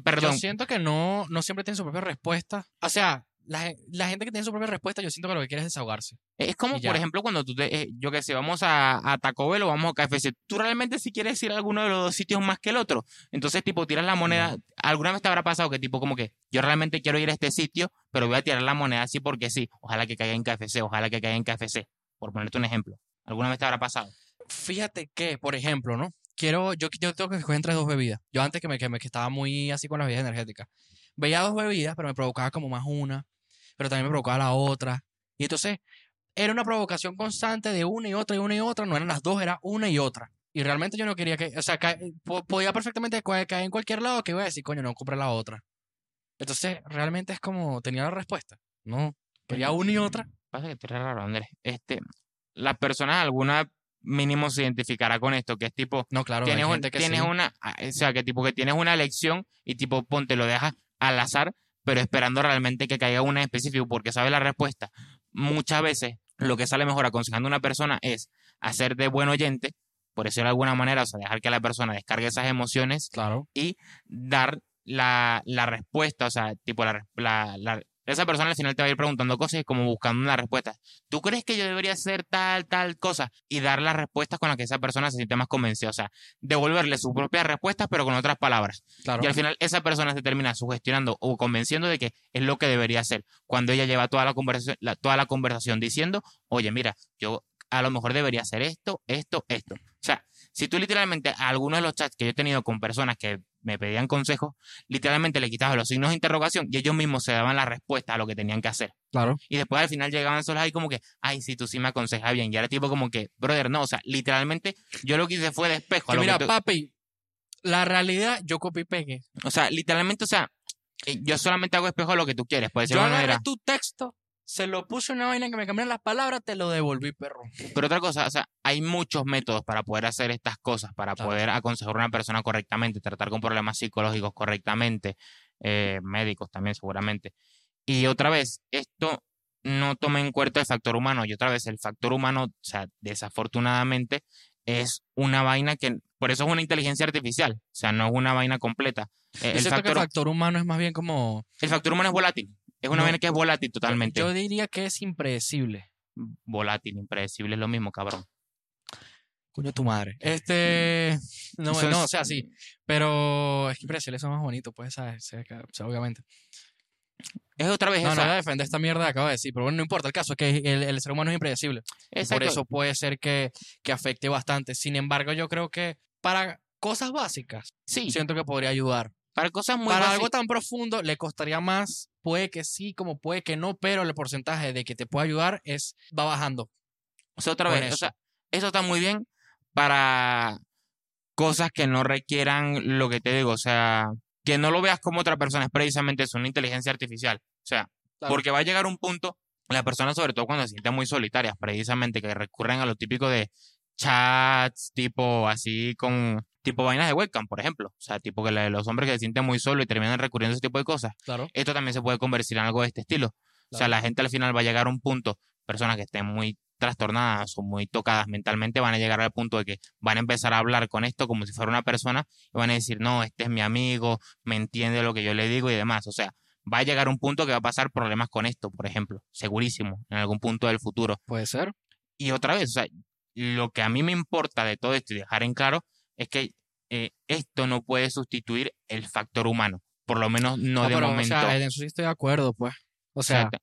perdón. Yo siento que no, no siempre tienen su propia respuesta. O sea, la, la gente que tiene su propia respuesta, yo siento que lo que quiere es desahogarse. Es como, por ejemplo, cuando tú te, eh, yo que sé, vamos a, a Taco Bell o vamos a KFC. Tú realmente si quieres ir a alguno de los dos sitios más que el otro. Entonces, tipo, tiras la moneda. ¿Alguna vez te habrá pasado que, tipo, como que yo realmente quiero ir a este sitio, pero voy a tirar la moneda así porque sí? Ojalá que caiga en KFC, ojalá que caiga en KFC. Por ponerte un ejemplo. ¿Alguna vez te habrá pasado? Fíjate que, por ejemplo, ¿no? Quiero, yo, yo tengo que escoger entre dos bebidas. Yo antes que me, que me que estaba muy así con las bebidas energéticas. Veía dos bebidas, pero me provocaba como más una, pero también me provocaba la otra. Y entonces era una provocación constante de una y otra y una y otra. No eran las dos, era una y otra. Y realmente yo no quería que, o sea, ca- podía perfectamente ca- caer en cualquier lado que iba a decir, coño, no compré la otra. Entonces, realmente es como, tenía la respuesta. No, quería una y otra. Pasa que te raro, Andrés. Este, las personas, alguna mínimo se identificará con esto, que es tipo, No, claro, tienes, un- que tienes sí. una, ah, o sea, que tipo que tienes una elección y tipo ponte lo dejas al azar, pero esperando realmente que caiga una en específico porque sabe la respuesta. Muchas veces lo que sale mejor aconsejando a una persona es hacer de buen oyente, por decirlo de alguna manera, o sea, dejar que la persona descargue esas emociones Claro. y dar la, la respuesta, o sea, tipo la, la, la- esa persona al final te va a ir preguntando cosas y como buscando una respuesta. ¿Tú crees que yo debería hacer tal, tal cosa? Y dar las respuestas con las que esa persona se siente más convencida, o sea, devolverle sus propias respuestas pero con otras palabras. Claro. Y al final esa persona se termina sugestionando o convenciendo de que es lo que debería hacer, cuando ella lleva toda la conversación, la- toda la conversación diciendo, oye, mira, yo a lo mejor debería hacer esto, esto, esto. O sea, si tú literalmente a algunos de los chats que yo he tenido con personas que me pedían consejos, literalmente le quitabas los signos de interrogación y ellos mismos se daban la respuesta a lo que tenían que hacer. Claro. Y después al final llegaban solos ahí como que, ay, sí, tú sí me aconsejas bien. Y era tipo como que, brother, no, o sea, literalmente yo lo que hice fue de espejo. a Que lo que mira, tú- papi, La realidad, yo copy y pegué. O sea, literalmente, o sea, eh, yo solamente hago espejo de lo que tú quieres, ser Yo manera. tu texto, se lo puse en una vaina que me cambiaron las palabras, te lo devolví, perro. Pero otra cosa, o sea, hay muchos métodos para poder hacer estas cosas, para Claro. poder aconsejar a una persona correctamente, tratar con problemas psicológicos correctamente, eh, médicos también seguramente. Y otra vez, esto no toma en cuenta el factor humano. Y otra vez, el factor humano, o sea, desafortunadamente, es una vaina que, por eso es una inteligencia artificial, o sea, no es una vaina completa. Eh, el, que el factor humano es más bien como... el factor humano es volátil. Es una No. vaina que es volátil totalmente. Yo diría que es impredecible. Volátil, impredecible, es lo mismo, cabrón. Coño, tu madre. Este. [LAUGHS] No, Eso no, o sea, sí. Pero es que impredecible son más bonitos, pues, ¿sabes? O sea, que- o sea, obviamente. Es otra vez No, no esa- voy a defender esta mierda que acabo de decir, pero bueno, no importa. El caso es que el, el ser humano es impredecible. Por eso puede ser que, que afecte bastante. Sin embargo, yo creo que para cosas básicas, Sí, siento que podría ayudar. para cosas muy para básicas. algo tan profundo, le costaría más. Puede que sí, como puede que no, pero el porcentaje de que te pueda ayudar es va bajando. O sea, otra vez, o eso. sea, eso está muy bien para cosas que no requieran lo que te digo, o sea, que no lo veas como otra persona, es precisamente eso, una inteligencia artificial. O sea, Claro. porque va a llegar un punto, la persona sobre todo cuando se sienten muy solitarias, precisamente que recurren a lo típico de chats, tipo así con, tipo vainas de webcam, por ejemplo. O sea, tipo que la- los hombres que se sienten muy solos y terminan recurriendo a ese tipo de cosas. Claro. Esto también se puede convertir en algo de este estilo. O sea, Claro. la gente al final va a llegar a un punto, personas que estén muy trastornadas o muy tocadas mentalmente van a llegar al punto de que van a empezar a hablar con esto como si fuera una persona y van a decir, no, este es mi amigo, me entiende lo que yo le digo y demás. O sea, va a llegar un punto que va a pasar problemas con esto, por ejemplo, segurísimo, en algún punto del futuro. Puede ser. Y otra vez, o sea, lo que a mí me importa de todo esto y dejar en claro es que eh, esto no puede sustituir el factor humano, por lo menos no, No, de pero, momento. O sea, en eso sí estoy de acuerdo, pues. O sea, Exacto.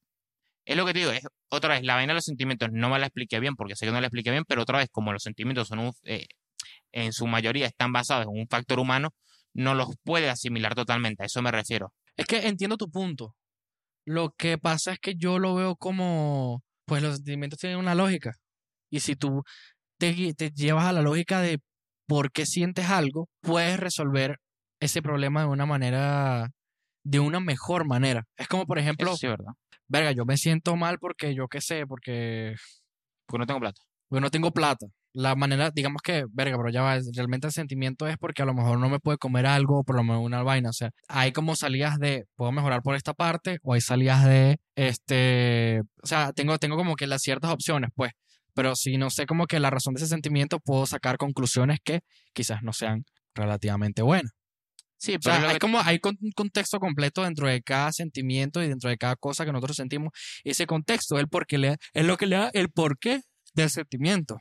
Es lo que te digo, es otra vez, la vaina de los sentimientos no me la expliqué bien, porque sé que no la expliqué bien, pero otra vez, como los sentimientos son un, eh, en su mayoría están basados en un factor humano, no los puede asimilar totalmente, a eso me refiero. es que entiendo tu punto. Lo que pasa es que yo lo veo como, pues los sentimientos tienen una lógica. Y si tú te, te llevas a la lógica de por qué sientes algo, puedes resolver ese problema de una manera, de una mejor manera. Es como, por ejemplo, sí, ¿verdad? verga, yo me siento mal porque yo qué sé, porque Porque no tengo plata. porque no tengo plata. La manera, digamos que, verga, pero ya va, realmente el sentimiento es porque a lo mejor no me puede comer algo o por lo menos una vaina. O sea, hay como salidas de, puedo mejorar por esta parte o hay salidas de, este, o sea, tengo, tengo como que las ciertas opciones, pues. Pero si no sé como que la razón de ese sentimiento, puedo sacar conclusiones que quizás no sean relativamente buenas. Sí, O pero sea, es lo hay que- como hay un contexto completo dentro de cada sentimiento y dentro de cada cosa que nosotros sentimos. Ese contexto es, el por qué le, es lo que le da el porqué del sentimiento.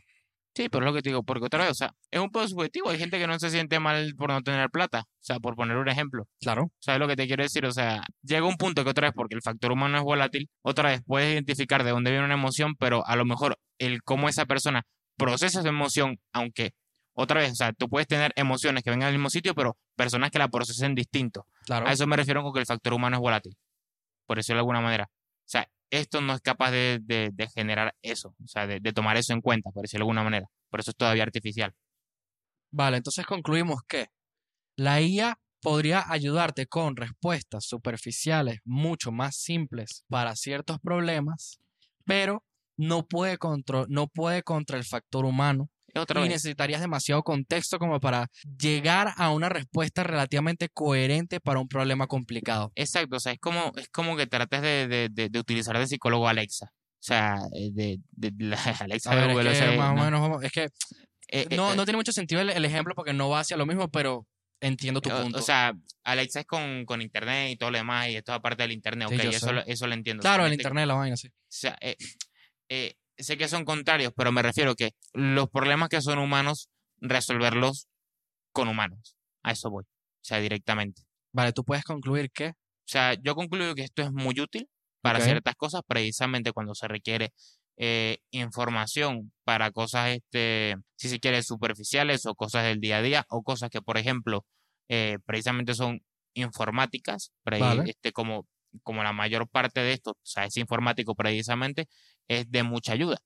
sí, pero es lo que te digo, porque otra vez, o sea, es un poco subjetivo, hay gente que no se siente mal por no tener plata, o sea, por poner un ejemplo. Claro. ¿Sabes lo que te quiero decir? O sea, llega un punto que otra vez, porque el factor humano es volátil, otra vez puedes identificar de dónde viene una emoción, pero a lo mejor el cómo esa persona procesa esa emoción, aunque otra vez, o sea, tú puedes tener emociones que vengan del mismo sitio, pero personas que la procesen distinto. Claro. A eso me refiero con que el factor humano es volátil, por decirlo de alguna manera. O sea, esto no es capaz de, de- de generar eso, o sea, de, de tomar eso en cuenta, por decirlo de alguna manera. Por eso es todavía artificial. Vale, entonces concluimos que la IA podría ayudarte con respuestas superficiales mucho más simples para ciertos problemas, pero no puede, contro- no puede contra el factor humano Otra y vez. necesitarías demasiado contexto como para llegar a una respuesta relativamente coherente para un problema complicado. Exacto, o sea, es como, es como que trates de, de, de, de utilizar de psicólogo Alexa. O sea, eh, de, la- [LAUGHS] Alexa ver, de Google, es o que sea, más o no, menos, vamos- es que eh, eh, no, eh, no tiene mucho sentido el, el ejemplo porque no va hacia lo mismo, pero entiendo tu o- punto. O sea, Alexa es con, con internet y todo lo demás, y esto es aparte del internet, Sí, ok, eso, sé. lo- eso lo entiendo. claro, el internet, la vaina, sí. O sea, eh, eh, sé que son contrarios, pero me refiero que los problemas que son humanos, resolverlos con humanos. A eso voy. O sea, directamente. Vale, tú puedes concluir que O sea, yo concluyo que esto es muy útil para Ok. ciertas cosas, precisamente cuando se requiere eh, información para cosas, este, si se quiere, superficiales o cosas del día a día, o cosas que, por ejemplo, eh, precisamente son informáticas, pre- Vale. este, como, como la mayor parte de esto, o sea, es informático precisamente, es de mucha ayuda.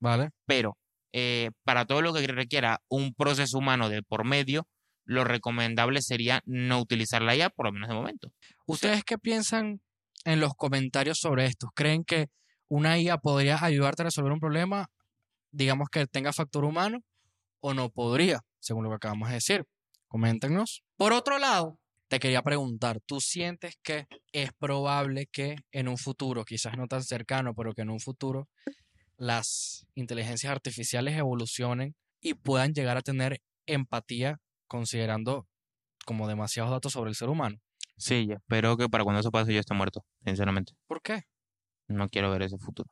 Vale. Pero eh, para todo lo que requiera un proceso humano de por medio, lo recomendable sería no utilizarla ya, por lo menos de momento. ¿Ustedes qué piensan en los comentarios sobre esto? ¿Creen que una IA podría ayudarte a resolver un problema, digamos que tenga factor humano, o no podría, según lo que acabamos de decir? Coméntenos. Por otro lado, te quería preguntar, ¿tú sientes que es probable que en un futuro, quizás no tan cercano, pero que en un futuro, las inteligencias artificiales evolucionen y puedan llegar a tener empatía considerando como demasiados datos sobre el ser humano? Sí, espero que para cuando eso pase yo esté muerto, sinceramente. ¿Por qué? No quiero ver ese futuro.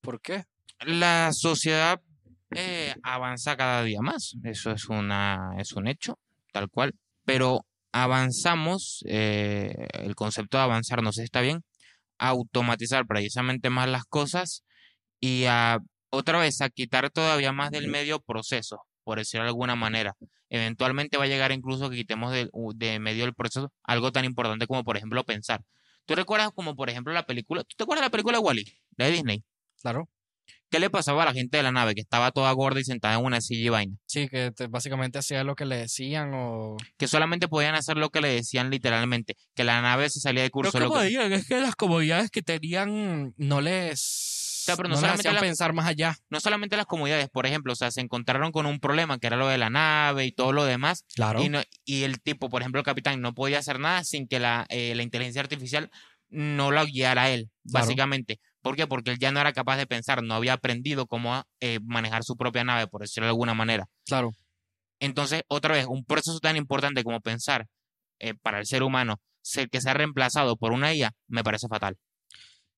¿Por qué? La sociedad eh, avanza cada día más, eso es, una, es un hecho, tal cual, pero avanzamos, eh, el concepto de avanzar, no sé si está bien, automatizar precisamente más las cosas y a, otra vez a quitar todavía más del medio proceso, por decirlo de alguna manera. Eventualmente va a llegar incluso que quitemos de, de medio del proceso algo tan importante como, por ejemplo, pensar. ¿Tú recuerdas como, por ejemplo, la película, ¿tú te acuerdas de la película Wally, de Disney? Claro. ¿Qué le pasaba a la gente de la nave que estaba toda gorda y sentada en una silla y vaina? Sí, que te- básicamente hacía lo que le decían o... Que solamente podían hacer lo que le decían literalmente, que la nave se salía de curso. Lo lo que que- podían es que las comodidades que tenían no les, sea, pero no no les solamente hacían la- pensar más allá. no solamente las comodidades, por ejemplo, o sea, se encontraron con un problema que era lo de la nave y todo lo demás, Claro. y, no- y el tipo, por ejemplo, el capitán, no podía hacer nada sin que la, eh, la inteligencia artificial no lo guiara a él, Claro. básicamente. ¿Por qué? Porque él ya no era capaz de pensar, no había aprendido cómo a, eh, manejar su propia nave, por decirlo de alguna manera. Claro. Entonces, otra vez, un proceso tan importante como pensar eh, para el ser humano, ser que sea reemplazado por una IA, me parece fatal.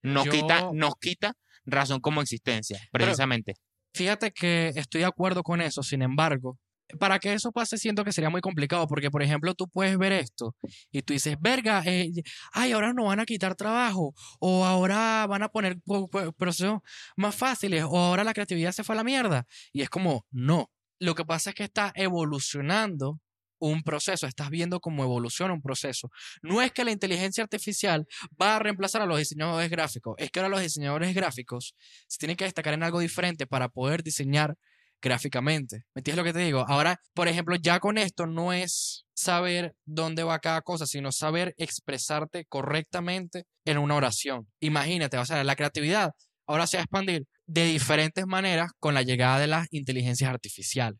Nos, Yo- quita, nos quita razón como existencia, Pero- precisamente. Fíjate que estoy de acuerdo con eso, sin embargo, para que eso pase siento que sería muy complicado, porque por ejemplo tú puedes ver esto y tú dices, verga, eh, ay, ahora nos van a quitar trabajo, o ahora van a poner po- po- procesos más fáciles, o ahora la creatividad se fue a la mierda. Y es como, no, lo que pasa es que está evolucionando un proceso, estás viendo cómo evoluciona un proceso. No es que la inteligencia artificial va a reemplazar a los diseñadores gráficos, es que ahora los diseñadores gráficos se tienen que destacar en algo diferente para poder diseñar gráficamente. ¿Me entiendes lo que te digo? Ahora, por ejemplo, ya con esto no es saber dónde va cada cosa, sino saber expresarte correctamente en una oración. Imagínate, o sea, la creatividad ahora se va a expandir de diferentes maneras con la llegada de las inteligencias artificiales.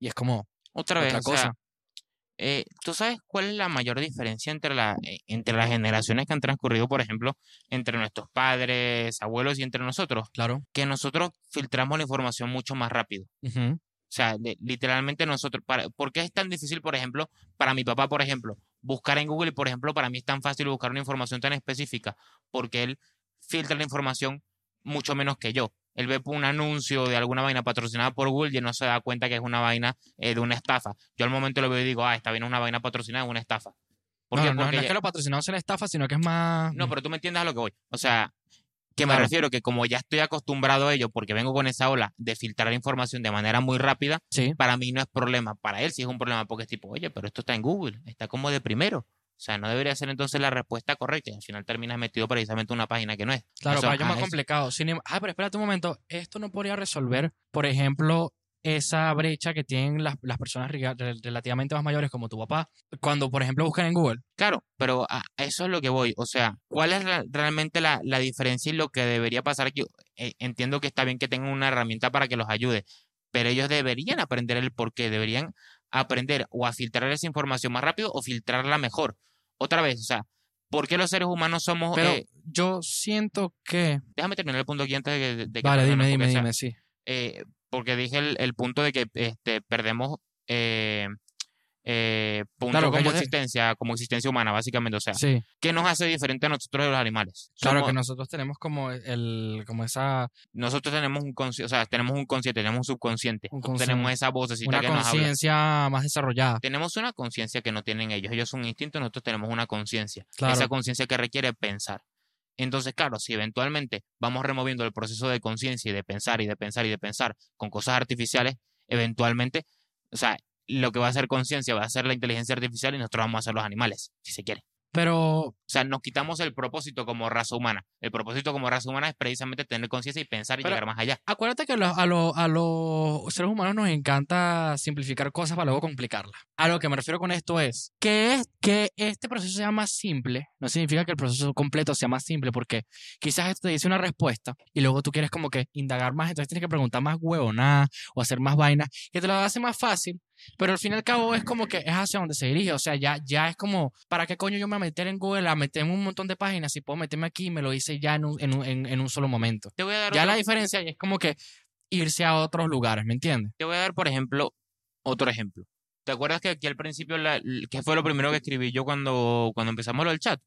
Y es como Otra vez, otra o sea, cosa. Eh, ¿tú sabes cuál es la mayor diferencia entre, la, eh, entre las generaciones que han transcurrido, por ejemplo, entre nuestros padres, abuelos y entre nosotros? Claro. Que nosotros filtramos la información mucho más rápido. O sea, de- literalmente nosotros, para, ¿por qué es tan difícil, por ejemplo, para mi papá, por ejemplo, buscar en Google y, por ejemplo, para mí es tan fácil buscar una información tan específica? Porque él filtra la información mucho menos que yo. Él ve un anuncio de alguna vaina patrocinada por Google y no se da cuenta que es una vaina eh, de una estafa. Yo al momento lo veo y digo, ah, está bien una vaina patrocinada, es una estafa. ¿Por No, no, Porque no es que lo patrocinado sea la estafa, sino que es más... no, pero tú me entiendes a lo que voy. O sea, que me Claro. refiero que como ya estoy acostumbrado a ello, porque vengo con esa ola de filtrar información de manera muy rápida, Sí. para mí no es problema. Para él sí es un problema porque es tipo, oye, pero esto está en Google, está como de primero. O sea, no debería ser entonces la respuesta correcta y al final terminas metido precisamente en una página que no es. Claro, Eso, para es ajá, más complicado. Sin em- ah, pero espérate un momento. Esto no podría resolver, por ejemplo, esa brecha que tienen las, las personas relativamente más mayores como tu papá, cuando, por ejemplo, buscan en Google. Claro, pero a a eso es lo que voy. O sea, ¿cuál es la- realmente la, la diferencia y lo que debería pasar aquí? Eh, entiendo que está bien que tengan una herramienta para que los ayude, pero ellos deberían aprender el por qué, deberían aprender o a filtrar esa información más rápido o filtrarla mejor. Otra vez, o sea, ¿por qué los seres humanos somos... Pero eh, yo siento que... déjame terminar el punto aquí antes de que... de que Vale, dime, terminemos, dime, sea, dime, sí. eh, porque dije el, el punto de que este, perdemos eh, eh, punto Claro, como existencia, como existencia humana, básicamente. O sea, Sí, ¿qué nos hace diferente a nosotros de los animales? claro que nosotros tenemos como el, como esa, nosotros tenemos un o sea, tenemos un consciente, tenemos un subconsciente, Un tenemos esa vocecita una que nos habla. conciencia más desarrollada. Tenemos una conciencia que no tienen ellos. Ellos son instintos, nosotros tenemos una conciencia. Claro. Esa conciencia que requiere pensar. Entonces, claro, si eventualmente vamos removiendo el proceso de conciencia y de pensar y de pensar y de pensar con cosas artificiales, eventualmente, o sea, lo que va a ser conciencia va a ser la inteligencia artificial y nosotros vamos a ser los animales, si se quiere. Pero O sea, nos quitamos el propósito como raza humana. El propósito como raza humana es precisamente tener conciencia y pensar y Pero- llegar más allá. acuérdate que los- a, los- a los seres humanos nos encanta simplificar cosas para luego complicarlas. A lo que me refiero con esto es que, es que este proceso sea más simple, no significa que el proceso completo sea más simple, porque quizás esto te dice una respuesta y luego tú quieres como que indagar más, entonces tienes que preguntar más huevonadas o hacer más vainas, que te lo hace más fácil. Pero al fin y al cabo es como que es hacia donde se dirige. O sea, ya, ya es como, ¿para qué coño yo me voy a meter en Google a meterme un montón de páginas si puedo meterme aquí y me lo hice ya en un, en un, en- un solo momento? Te voy a dar Ya otro- la diferencia es como que irse a otros lugares, ¿me entiendes? Te voy a dar, por ejemplo, otro ejemplo. ¿Te acuerdas que aquí al principio, la- que fue lo primero que escribí yo cuando, cuando empezamos lo del chat?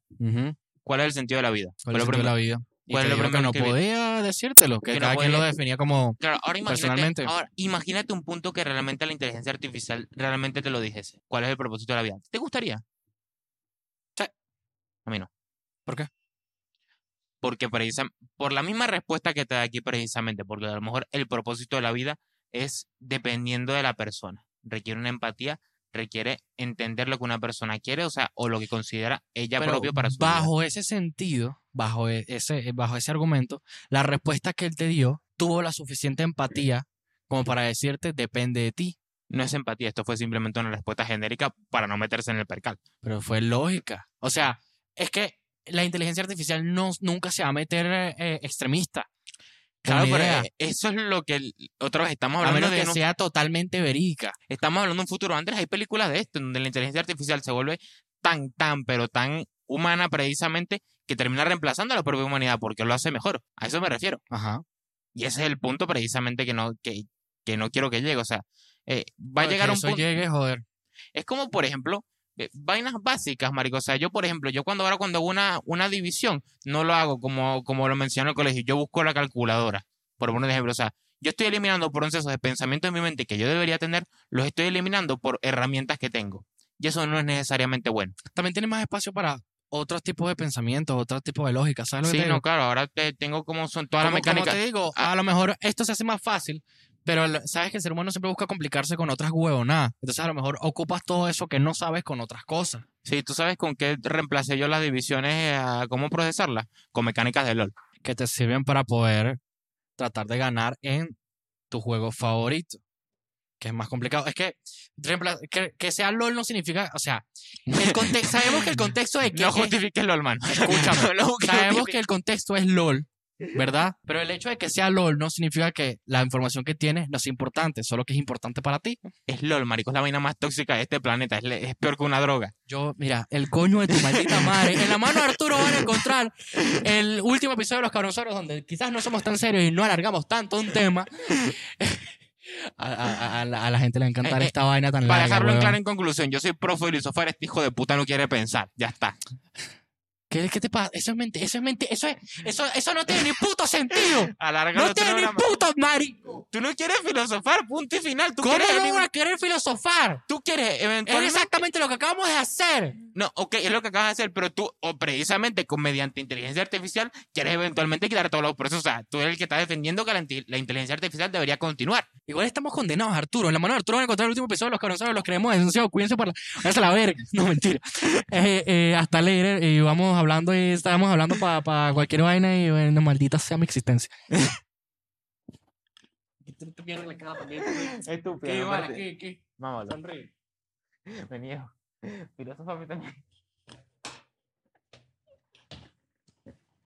¿Cuál es el sentido de la vida? ¿Cuál es el sentido de la vida? Y ¿Cuál que es lo que no que vi? podía decírtelo, que, Que no cada quien lo podía- definía como... Claro, ahora imagínate, Personalmente. ahora imagínate un punto que realmente la inteligencia artificial realmente te lo dijese. ¿Cuál es el propósito de la vida? ¿Te gustaría? Sí. A mí no. ¿Por qué? Porque precisa- por la misma respuesta que te da aquí precisamente, porque a lo mejor el propósito de la vida es dependiendo de la persona. Requiere una empatía, requiere entender lo que una persona quiere, o sea, o lo que considera ella Pero propio para su vida. bajo ese sentido, bajo e- ese, bajo ese argumento, la respuesta que él te dio tuvo la suficiente empatía como para decirte depende de ti. No es empatía, esto fue simplemente una respuesta genérica para no meterse en el percal. Pero fue lógica. O sea, es que la inteligencia artificial no, nunca se va a meter eh, extremista. Claro, pero idea. eh, eso es lo que otra vez estamos a hablando menos de que unos- sea totalmente verídica. estamos hablando de un futuro. Andrés, hay películas de esto, donde la inteligencia artificial se vuelve tan, tan, pero tan humana precisamente que termina reemplazando a la propia humanidad porque lo hace mejor. A eso me refiero. Ajá. Y ese es el punto precisamente que no, que, que no quiero que llegue. O sea, eh, va a llegar que un eso punto. llegue, joder. Es como, por ejemplo, vainas básicas, marico. O sea, yo, por ejemplo, yo cuando ahora cuando hago una, una división, no lo hago como, como lo mencionó el colegio. Yo busco la calculadora, por poner un ejemplo. O sea, yo estoy eliminando procesos de pensamiento en mi mente que yo debería tener, los estoy eliminando por herramientas que tengo. Y eso no es necesariamente bueno. También tiene más espacio para otros tipos de pensamientos, otros tipos de lógica. ¿Sabes lo que Sí, te no, claro, ahora te tengo como son toda la Como- como mecánica. te digo, Ah. a lo mejor esto se hace más fácil, pero sabes que el ser humano siempre busca complicarse con otras huevonadas. Entonces a lo mejor ocupas todo eso que no sabes con otras cosas. Sí, tú sabes con qué reemplacé yo las divisiones, eh, a cómo procesarlas, con mecánicas de LOL. que te sirven para poder tratar de ganar en tu juego favorito. Que es más complicado. Es que, que, que sea LOL no significa, o sea, el sabemos que el contexto es [LAUGHS] que No es- justifiques LOL, man. Escúchame, [LAUGHS] No lo sabemos que el contexto es LOL, ¿verdad? Pero el hecho de que sea LOL no significa que la información que tienes no sea importante, solo que es importante para ti. Es LOL, marico, es la vaina más tóxica de este planeta. Es, peor que una droga. Yo, mira, el coño de tu maldita madre. En la mano de Arturo van a encontrar el último episodio de Los Cabronzoros, donde quizás no somos tan serios y no alargamos tanto un tema. A, a- a la, a la gente le va a encantar Eh, eh, esta vaina tan Para larga. dejarlo en claro en conclusión, yo soy pro filosofar, este hijo de puta no quiere pensar. Ya está. ¿Qué, qué te pasa? Eso es mentira. Eso es mentira. Eso, es, eso, eso no tiene ni puto sentido. Alárgalo No tiene ni puto marico. Tú no quieres filosofar, punto y final. Tú ¿Cómo quieres, no voy a querer filosofar? tú quieres Es eventualmente... exactamente lo que acabamos de hacer. No, ok, es lo que acabas de hacer, pero tú, o precisamente con mediante inteligencia artificial, quieres eventualmente quitar todos los procesos. O sea, tú eres el que está defendiendo que la, inteligencia artificial debería continuar. Igual estamos condenados, Arturo. En la mano de Arturo van a encontrar el último episodio de Los Cabronzoros. Los creemos esenciados. Cuídense para la... Váyanse a la verga. No, mentira. [LAUGHS] Eh, eh, hasta leer y vamos hablando y estábamos hablando para cualquier vaina y bueno, maldita sea mi existencia. [LAUGHS] Estúpido. ¿Qué, vale? ¿Qué, qué? Vámonos. Sonríe. [LAUGHS] Me niego. Filósofame también.